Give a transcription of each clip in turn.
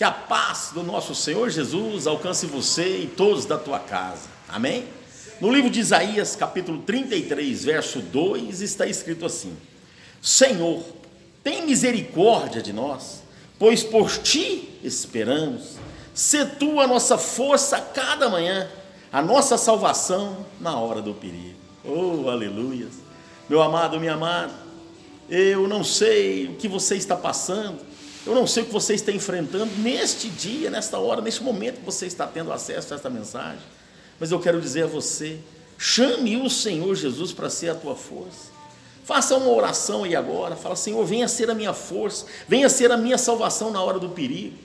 Que a paz do nosso Senhor Jesus alcance você e todos da tua casa. Amém? No livro de Isaías, capítulo 33, verso 2, está escrito assim: Senhor, tem misericórdia de nós, pois por ti esperamos. Se tu a nossa força cada manhã, a nossa salvação na hora do perigo. Oh, aleluia. Meu amado, minha amada, eu não sei o que você está passando, eu não sei o que você está enfrentando neste dia, nesta hora, neste momento que você está tendo acesso a esta mensagem. Mas eu quero dizer a você: chame o Senhor Jesus para ser a tua força. Faça uma oração aí agora. Fala, Senhor, venha ser a minha força, venha ser a minha salvação na hora do perigo.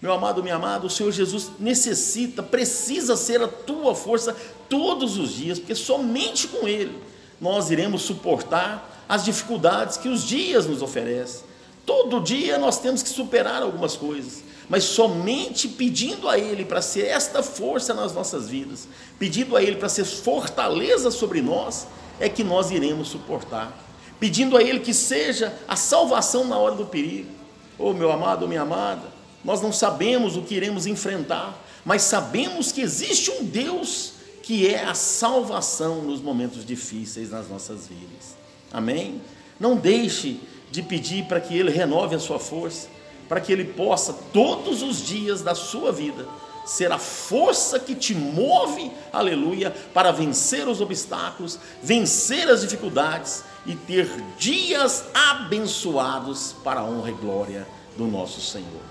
Meu amado, minha amada, o Senhor Jesus necessita, precisa ser a tua força todos os dias, porque somente com Ele nós iremos suportar as dificuldades que os dias nos oferecem. Todo dia nós temos que superar algumas coisas, mas somente pedindo a Ele para ser esta força nas nossas vidas, pedindo a Ele para ser fortaleza sobre nós, é que nós iremos suportar. Pedindo a Ele que seja a salvação na hora do perigo. Oh, meu amado, minha amada, nós não sabemos o que iremos enfrentar, mas sabemos que existe um Deus que é a salvação nos momentos difíceis nas nossas vidas. Amém? Não deixe de pedir para que Ele renove a sua força, para que Ele possa, todos os dias da sua vida, ser a força que te move, aleluia, para vencer os obstáculos, vencer as dificuldades e ter dias abençoados para a honra e glória do nosso Senhor.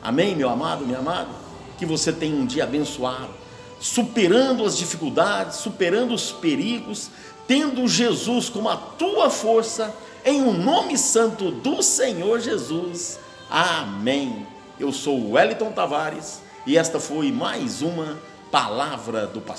Amém, meu amado, minha amada? Que você tenha um dia abençoado, superando as dificuldades, superando os perigos, tendo Jesus como a tua força em um nome santo do Senhor Jesus. Amém. Eu sou Wellington Tavares e esta foi mais uma palavra do pastor.